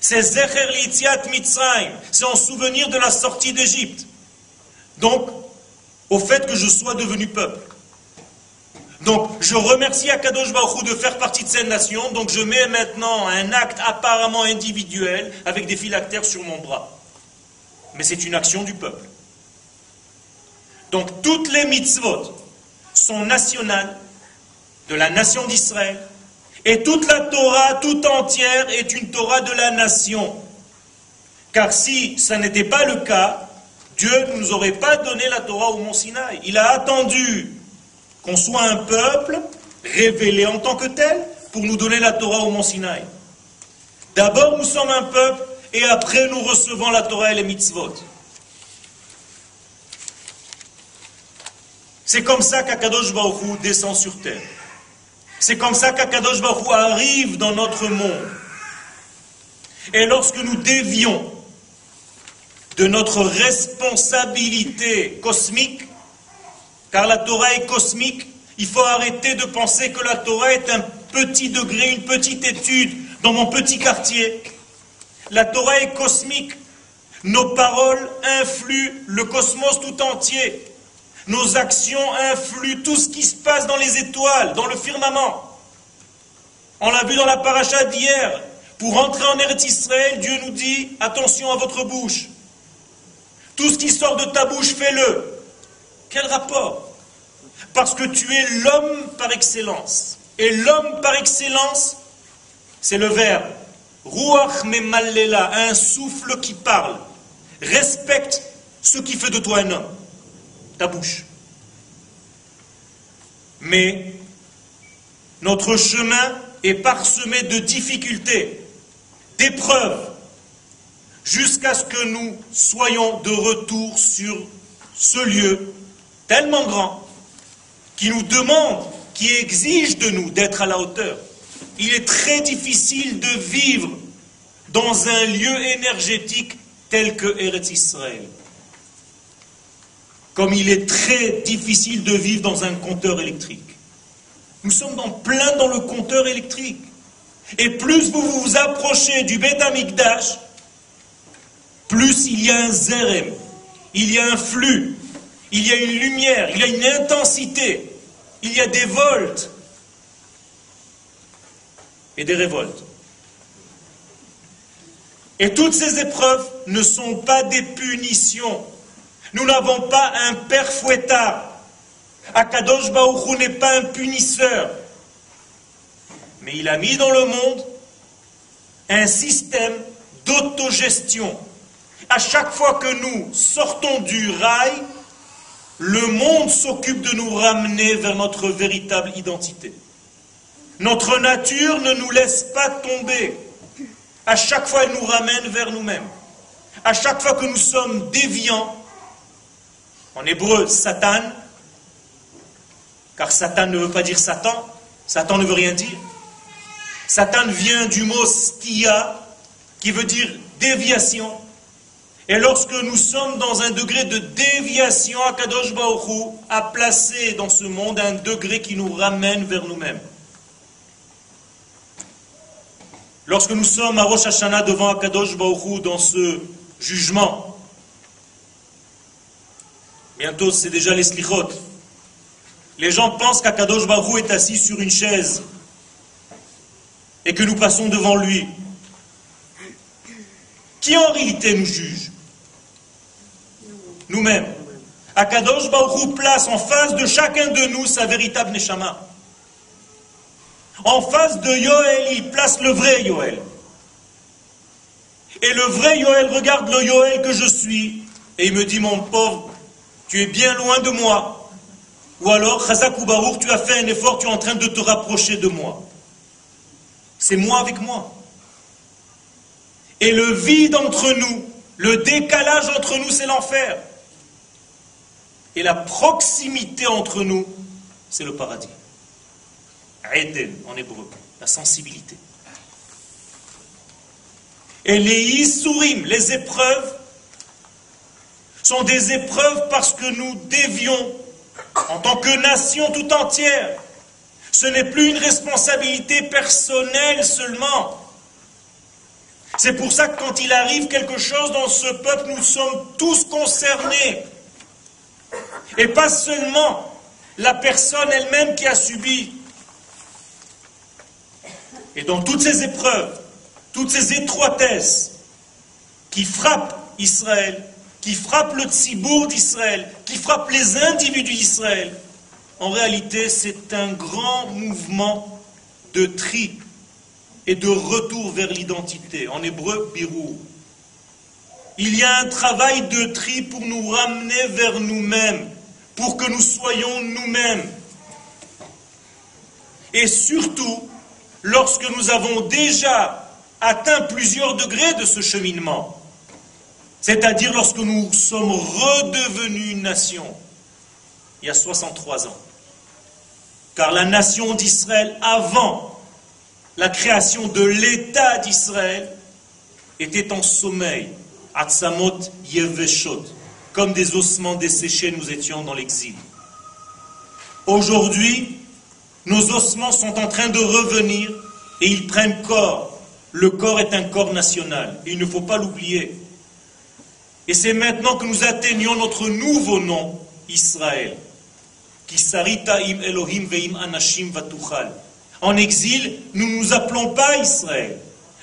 Speaker 1: c'est Zecher Litziat Mitzrayim, c'est en souvenir de la sortie d'Égypte. Donc, au fait que je sois devenu peuple. Donc, je remercie Akadosh Baruch de faire partie de cette nation. Donc, je mets maintenant un acte apparemment individuel avec des phylactères sur mon bras. Mais c'est une action du peuple. Donc, toutes les mitzvot sont nationales de la nation d'Israël Et toute la Torah tout entière est une Torah de la nation. Car si ça n'était pas le cas, Dieu ne nous aurait pas donné la Torah au Mont Sinaï. Il a attendu qu'on soit un peuple révélé en tant que tel pour nous donner la Torah au Mont Sinaï. D'abord, nous sommes un peuple et après, nous recevons la Torah et les mitzvot. C'est comme ça qu'Akadosh Baruch descend sur terre. C'est comme ça qu'Akadosh Baruch arrive dans notre monde. Et lorsque nous dévions de notre responsabilité cosmique, car la Torah est cosmique, il faut arrêter de penser que la Torah est un petit degré, une petite étude dans mon petit quartier. La Torah est cosmique. Nos paroles influent le cosmos tout entier. Nos actions influent tout ce qui se passe dans les étoiles, dans le firmament. On l'a vu dans la paracha d'hier. Pour entrer en Eretz Israël, Dieu nous dit attention à votre bouche. Tout ce qui sort de ta bouche, fais-le. Quel rapport? Parce que tu es l'homme par excellence. Et l'homme par excellence, c'est le verbe. Ruach memallela, un souffle qui parle. Respecte ce qui fait de toi un homme ta bouche. Mais notre chemin est parsemé de difficultés, d'épreuves, jusqu'à ce que nous soyons de retour sur ce lieu tellement grand qui nous demande, qui exige de nous d'être à la hauteur. Il est très difficile de vivre dans un lieu énergétique tel que Eretz Israël comme il est très difficile de vivre dans un compteur électrique. Nous sommes en plein dans le compteur électrique. Et plus vous vous approchez du Beth Amikdash, plus il y a un zérem, il y a un flux, il y a une lumière, il y a une intensité, il y a des volts et des révoltes. Et toutes ces épreuves ne sont pas des punitions, nous n'avons pas un père fouettard. Akadosh Baruchou n'est pas un punisseur. Mais il a mis dans le monde un système d'autogestion. À chaque fois que nous sortons du rail, le monde s'occupe de nous ramener vers notre véritable identité. Notre nature ne nous laisse pas tomber. À chaque fois, elle nous ramène vers nous-mêmes. À chaque fois que nous sommes déviants, en hébreu, Satan, car Satan ne veut pas dire Satan, Satan ne veut rien dire. Satan vient du mot stia, qui veut dire déviation. Et lorsque nous sommes dans un degré de déviation, Akadosh Baruch a placé dans ce monde un degré qui nous ramène vers nous-mêmes. Lorsque nous sommes à Rosh Hashanah devant Akadosh Baruch dans ce jugement, Bientôt, c'est déjà les slichot. Les gens pensent qu'Akadosh Baruch est assis sur une chaise et que nous passons devant lui. Qui en réalité nous juge? Nous-mêmes. Akadosh Baruch place en face de chacun de nous sa véritable Neshama. En face de Yoel, il place le vrai Yoel. Et le vrai Yoel regarde le Yoel que je suis et il me dit, mon pauvre tu es bien loin de moi. Ou alors, Chazak ou Baruch, tu as fait un effort, tu es en train de te rapprocher de moi. C'est moi avec moi. Et le vide entre nous, le décalage entre nous, c'est l'enfer. Et la proximité entre nous, c'est le paradis. Eden en hébreu, la sensibilité. Et les Isurim, les épreuves, sont des épreuves parce que nous dévions en tant que nation tout entière. Ce n'est plus une responsabilité personnelle seulement. C'est pour ça que quand il arrive quelque chose dans ce peuple, nous sommes tous concernés. Et pas seulement la personne elle-même qui a subi. Et dans toutes ces épreuves, toutes ces étroitesses qui frappent Israël, qui frappe le tzibour d'Israël, qui frappe les individus d'Israël, en réalité, c'est un grand mouvement de tri et de retour vers l'identité. En hébreu, birou. Il y a un travail de tri pour nous ramener vers nous-mêmes, pour que nous soyons nous-mêmes. Et surtout, lorsque nous avons déjà atteint plusieurs degrés de ce cheminement, c'est-à-dire lorsque nous sommes redevenus une nation, il y a 63 ans. Car la nation d'Israël, avant la création de l'État d'Israël, était en sommeil. Atzamot Yeveshot. Comme des ossements desséchés, nous étions dans l'exil. Aujourd'hui, nos ossements sont en train de revenir et ils prennent corps. Le corps est un corps national. Et il ne faut pas l'oublier. Et c'est maintenant que nous atteignons notre nouveau nom, Israël. Elohim veim anashim. En exil, nous ne nous appelons pas Israël.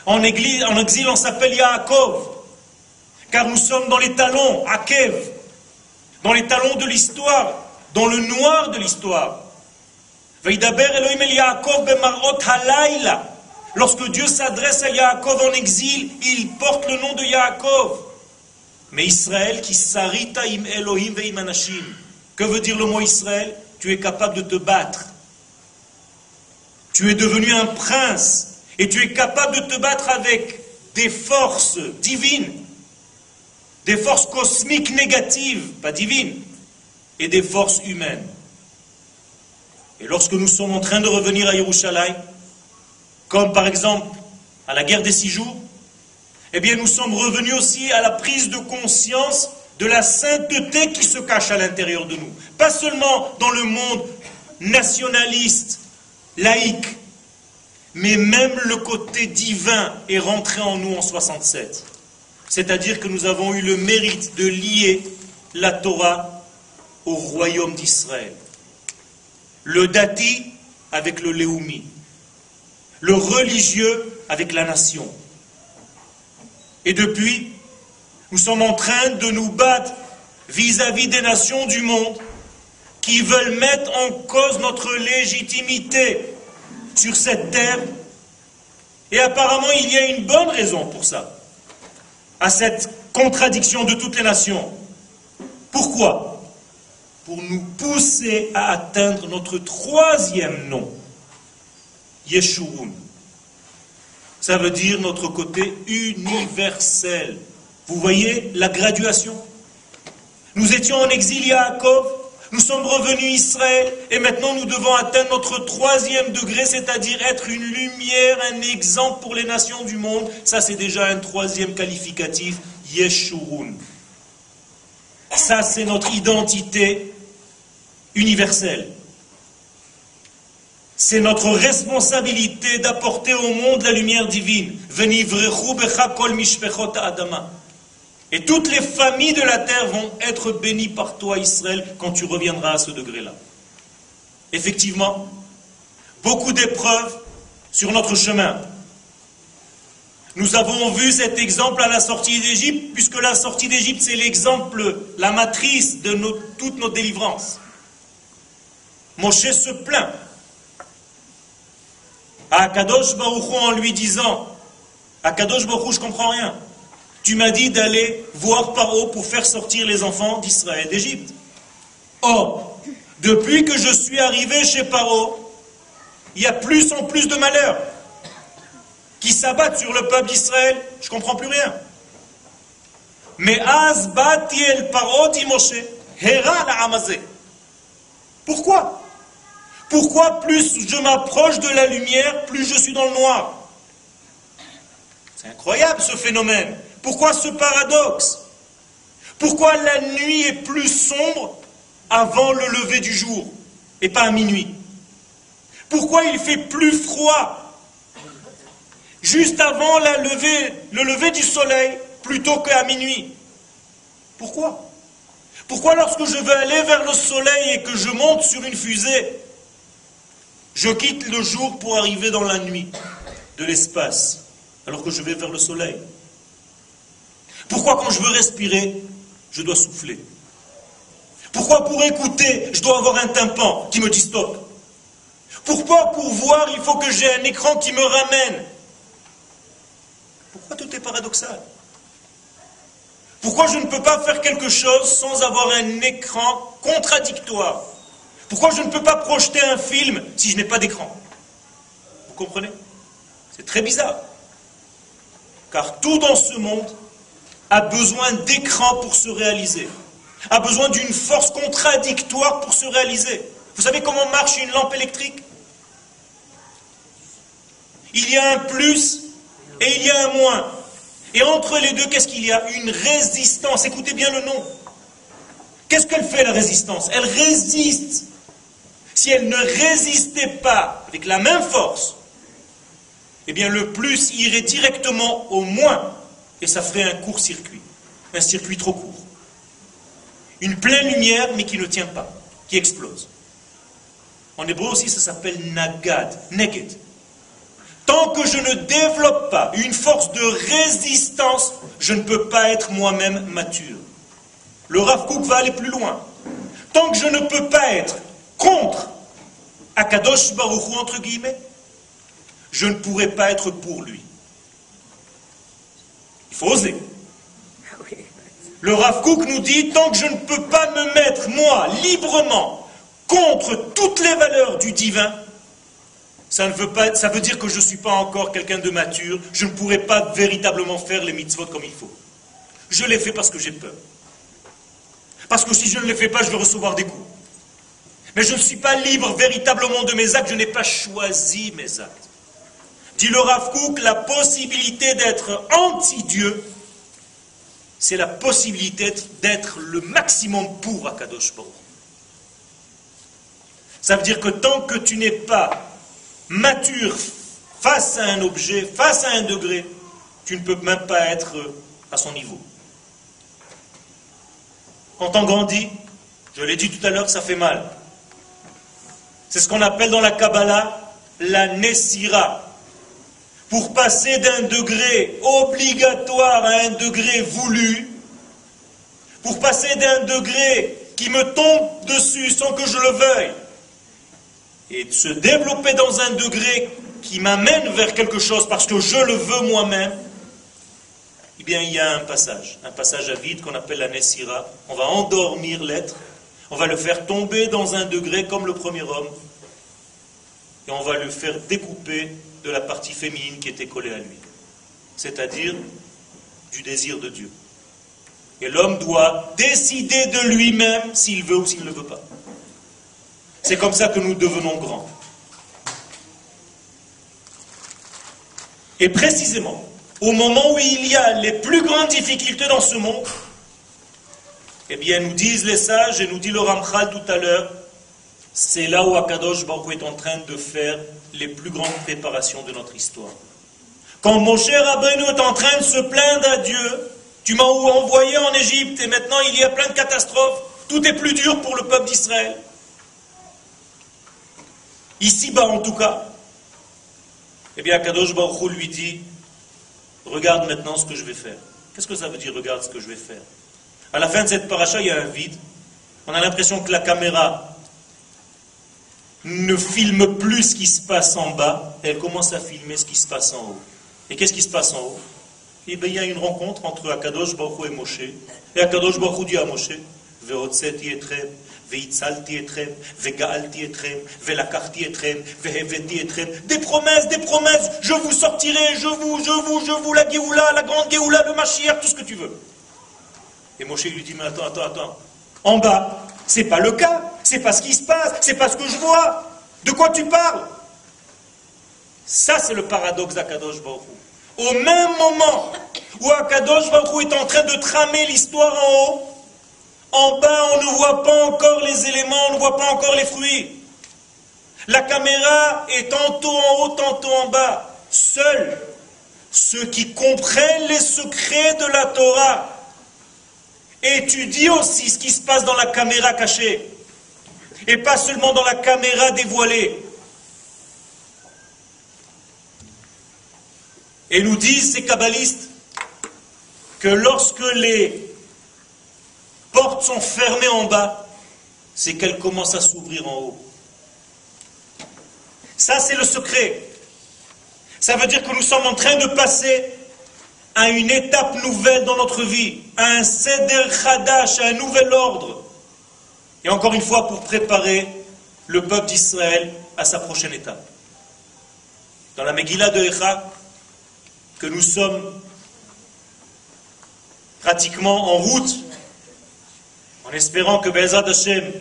Speaker 1: En exil, en exil on s'appelle Yaakov. Car nous sommes dans les talons, Akev, dans les talons de l'histoire, dans le noir de l'histoire. Halayla. Lorsque Dieu s'adresse à Yaakov en exil, il porte le nom de Yaakov. Mais Israël qui sarita im Elohim veim anashim. Que veut dire le mot Israël? Tu es capable de te battre. Tu es devenu un prince et tu es capable de te battre avec des forces divines, des forces cosmiques négatives, pas divines, et des forces humaines. Et lorsque nous sommes en train de revenir à Yerushalayim, comme par exemple à la guerre des six jours, eh bien nous sommes revenus aussi à la prise de conscience de la sainteté qui se cache à l'intérieur de nous. Pas seulement dans le monde nationaliste, laïque, mais même le côté divin est rentré en nous en 67. C'est-à-dire que nous avons eu le mérite de lier la Torah au royaume d'Israël. Le dati avec le léoumi. Le religieux avec la nation. Et depuis, nous sommes en train de nous battre vis-à-vis des nations du monde qui veulent mettre en cause notre légitimité sur cette terre. Et apparemment, il y a une bonne raison pour ça, à cette contradiction de toutes les nations. Pourquoi? Pour nous pousser à atteindre notre troisième nom, Yeshurun. Ça veut dire notre côté universel. Vous voyez la graduation? Nous étions en exil à Yaakov, nous sommes revenus Israël, et maintenant nous devons atteindre notre troisième degré, c'est-à-dire être une lumière, un exemple pour les nations du monde. Ça, c'est déjà un troisième qualificatif, Yeshurun. Ça, c'est notre identité universelle. C'est notre responsabilité d'apporter au monde la lumière divine. adama. Et toutes les familles de la terre vont être bénies par toi, Israël, quand tu reviendras à ce degré-là. Effectivement, beaucoup d'épreuves sur notre chemin. Nous avons vu cet exemple à la sortie d'Égypte, puisque la sortie d'Égypte, c'est l'exemple, la matrice de toutes nos délivrances. Moshe se plaint à Akadosh Baruch en lui disant Akadosh Baruch je comprends rien. Tu m'as dit d'aller voir Paro pour faire sortir les enfants d'Israël d'Égypte. Or, depuis que je suis arrivé chez Paro, il y a plus en plus de malheurs qui s'abattent sur le peuple d'Israël. Je ne comprends plus rien. Mais Paro Pourquoi? Pourquoi plus je m'approche de la lumière, plus je suis dans le noir? C'est incroyable ce phénomène. Pourquoi ce paradoxe? Pourquoi la nuit est plus sombre avant le lever du jour et pas à minuit? Pourquoi il fait plus froid juste avant le lever du soleil plutôt qu'à minuit? Pourquoi? Pourquoi lorsque je veux aller vers le soleil et que je monte sur une fusée, je quitte le jour pour arriver dans la nuit de l'espace, alors que je vais vers le soleil? Pourquoi quand je veux respirer, je dois souffler? Pourquoi pour écouter, je dois avoir un tympan qui me dit Pourquoi pour voir, il faut que j'ai un écran qui me ramène? Pourquoi tout est paradoxal? Pourquoi je ne peux pas faire quelque chose sans avoir un écran contradictoire? Pourquoi je ne peux pas projeter un film si je n'ai pas d'écran? Vous comprenez? C'est très bizarre. Car tout dans ce monde a besoin d'écran pour se réaliser, a besoin d'une force contradictoire pour se réaliser. Vous savez comment marche une lampe électrique? Il y a un plus et il y a un moins. Et entre les deux, qu'est-ce qu'il y a? Une résistance. Écoutez bien le nom. Qu'est-ce qu'elle fait la résistance? Elle résiste. Si elle ne résistait pas avec la même force, eh bien le plus irait directement au moins et ça ferait un court circuit, un circuit trop court. Une pleine lumière mais qui ne tient pas, qui explose. En hébreu aussi ça s'appelle nagad, neged. Tant que je ne développe pas une force de résistance, je ne peux pas être moi-même mature. Le Rav Kook va aller plus loin. Tant que je ne peux pas être contre Akadosh Baruch entre guillemets, je ne pourrai pas être pour lui. Il faut oser. Le Rav Kook nous dit, tant que je ne peux pas me mettre, moi, librement, contre toutes les valeurs du divin, ça, ne veut pas, dire que je ne suis pas encore quelqu'un de mature, je ne pourrai pas véritablement faire les mitzvot comme il faut. Je les fais parce que j'ai peur. Parce que si je ne les fais pas, je vais recevoir des coups. Mais je ne suis pas libre véritablement de mes actes, je n'ai pas choisi mes actes. Dit le Rav Kook, la possibilité d'être anti-Dieu, c'est la possibilité d'être le maximum pour Akadosh Baruch. Ça veut dire que tant que tu n'es pas mature face à un objet, face à un degré, tu ne peux même pas être à son niveau. Quand on grandit, je l'ai dit tout à l'heure, ça fait mal. C'est ce qu'on appelle dans la Kabbalah la Nessira pour passer d'un degré obligatoire à un degré voulu, pour passer d'un degré qui me tombe dessus sans que je le veuille, et se développer dans un degré qui m'amène vers quelque chose parce que je le veux moi-même, eh bien il y a un passage, un passage à vide qu'on appelle la Nessira. On va endormir l'être, on va le faire tomber dans un degré comme le premier homme, et on va le faire découper de la partie féminine qui était collée à lui, c'est-à-dire du désir de Dieu. Et l'homme doit décider de lui-même s'il veut ou s'il ne veut pas. C'est comme ça que nous devenons grands. Et précisément, au moment où il y a les plus grandes difficultés dans ce monde, eh bien, nous disent les sages, et nous dit le Ramchal tout à l'heure, c'est là où Akadosh Baruch est en train de faire les plus grandes préparations de notre histoire. Quand Moshe Rabbeinu est en train de se plaindre à Dieu, tu m'as envoyé en Égypte et maintenant il y a plein de catastrophes, tout est plus dur pour le peuple d'Israël. Ici-bas en tout cas. Eh bien, Kadosh Baruch lui dit, regarde maintenant ce que je vais faire. Qu'est-ce que ça veut dire, regarde ce que je vais faire? À la fin de cette paracha, il y a un vide. On a l'impression que la caméra ne filme plus ce qui se passe en bas, elle commence à filmer ce qui se passe en haut. Et qu'est-ce qui se passe en haut? Eh bien, il y a une rencontre entre Akadosh Baruch et Moshe. Et Akadosh Baruch dit à Moshe, etrem, veitzalti etrem, vegaalti etrem, velakarti etrem, veheveti etrem. Des promesses, des promesses, je vous sortirai, je vous, je vous, je vous, la Géoula, la grande Géoula, le Mashiach, tout ce que tu veux. Et Moshe lui dit, mais attends, attends, attends. En bas, c'est pas le cas c'est pas ce qui se passe, c'est pas ce que je vois. De quoi tu parles? Ça, c'est le paradoxe d'Akadosh Baruch Au même moment où Akadosh Baruch est en train de tramer l'histoire en haut, en bas, on ne voit pas encore les éléments, on ne voit pas encore les fruits. La caméra est tantôt en haut, tantôt en bas. Seuls ceux qui comprennent les secrets de la Torah étudient aussi ce qui se passe dans la caméra cachée. Et pas seulement dans la caméra dévoilée. Et nous disent ces kabbalistes que lorsque les portes sont fermées en bas, c'est qu'elles commencent à s'ouvrir en haut. Ça, c'est le secret. Ça veut dire que nous sommes en train de passer à une étape nouvelle dans notre vie, à un seder chadash, à un nouvel ordre. Et encore une fois, pour préparer le peuple d'Israël à sa prochaine étape. Dans la Megillah de Echa, que nous sommes pratiquement en route, en espérant que Bezat Hashem,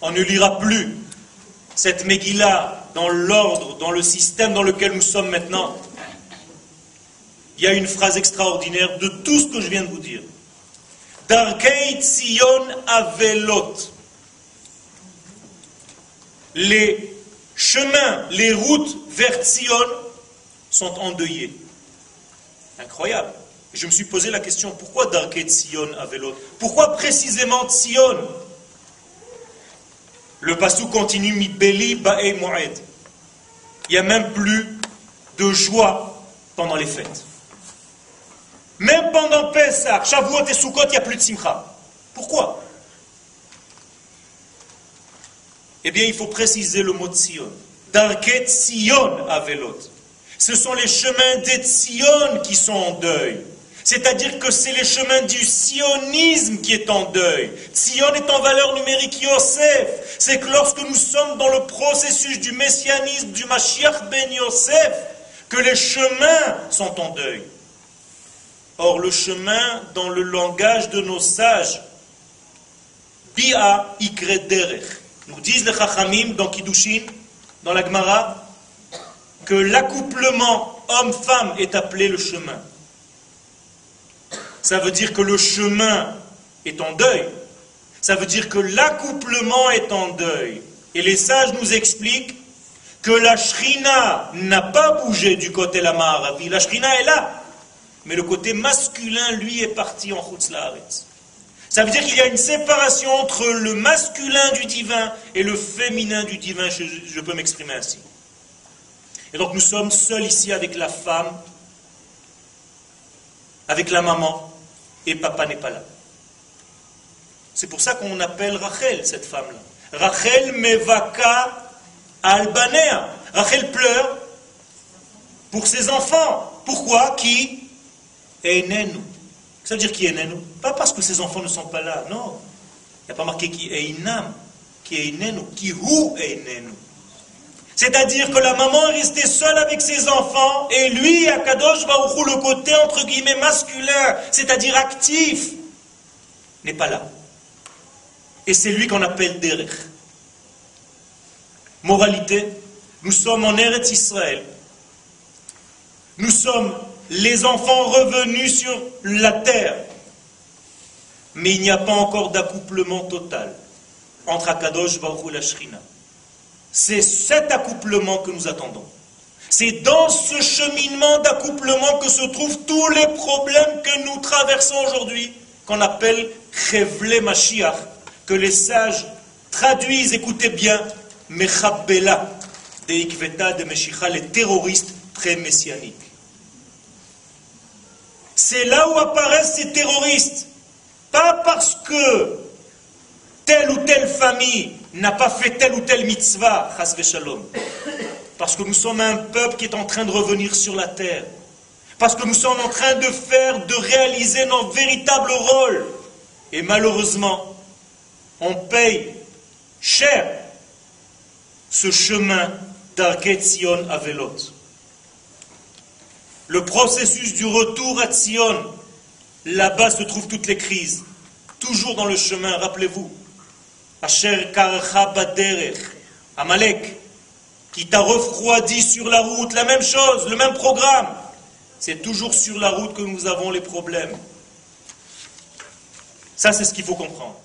Speaker 1: on ne lira plus cette Megillah dans l'ordre, dans le système dans lequel nous sommes maintenant. Il y a une phrase extraordinaire de tout ce que je viens de vous dire. Darkei Tzion Avelot. Les chemins, les routes vers Tzion sont endeuillés. Incroyable. Je me suis posé la question, pourquoi Darkei Tzion Avelot? Pourquoi précisément Tzion? Le passou continue, Mi Beli Ba'e Moed. Il n'y a même plus de joie pendant les fêtes. Même pendant Pesach, Shavuot et Sukkot, il n'y a plus de simcha. Pourquoi? Eh bien, il faut préciser le mot Tzion. Darket Tzion Avelot. Ce sont les chemins des Tzion qui sont en deuil. C'est-à-dire que c'est les chemins du sionisme qui est en deuil. Tzion est en valeur numérique Yosef. C'est que lorsque nous sommes dans le processus du messianisme du Mashiach ben Yosef, que les chemins sont en deuil. Or, le chemin, dans le langage de nos sages, Bia. Nous disent les Chachamim dans Kiddushin, dans la Gemara, que l'accouplement homme-femme est appelé le chemin. Ça veut dire que le chemin est en deuil. Ça veut dire que l'accouplement est en deuil. Et les sages nous expliquent que la shrina n'a pas bougé du côté la Maharavi. La shrina est là. Mais le côté masculin, lui, est parti en Chutzlaharetz. Ça veut dire qu'il y a une séparation entre le masculin du divin et le féminin du divin, je, peux m'exprimer ainsi. Et donc nous sommes seuls ici avec la femme, avec la maman, et papa n'est pas là. C'est pour ça qu'on appelle Rachel, cette femme-là. Rachel mevaka albanea. Rachel pleure pour ses enfants. Pourquoi? Qui? Einenu. Ça veut dire qui est Einenu Pas parce que ses enfants ne sont pas là, non. Il n'y a pas marqué qui est Einam, qui Einenu, qui ou Einenu. C'est-à-dire que la maman est restée seule avec ses enfants et lui, à Kadosh Baruchou, le côté entre guillemets masculin, c'est-à-dire actif, n'est pas là. Et c'est lui qu'on appelle Derech. Moralité, nous sommes en Eretz Israël. Nous sommes les enfants revenus sur la terre. Mais il n'y a pas encore d'accouplement total entre Akadosh Baruch la. C'est cet accouplement que nous attendons. C'est dans ce cheminement d'accouplement que se trouvent tous les problèmes que nous traversons aujourd'hui, qu'on appelle Chevle Mashiach, que les sages traduisent, écoutez bien, Mechabbela, de Ikveta, de Meshicha, les terroristes pré-messianiques. C'est là où apparaissent ces terroristes. Pas parce que telle ou telle famille n'a pas fait telle ou telle mitzvah, shalom. Parce que nous sommes un peuple qui est en train de revenir sur la terre. Parce que nous sommes en train de faire, de réaliser notre véritable rôle. Et malheureusement, on paye cher ce chemin d'Argetzion à Velot. Le processus du retour à Tzion, là-bas se trouvent toutes les crises. Toujours dans le chemin, rappelez-vous. Asher Karcha Baderech, Amalek, qui t'a refroidi sur la route, la même chose, le même programme. C'est toujours sur la route que nous avons les problèmes. Ça, c'est ce qu'il faut comprendre.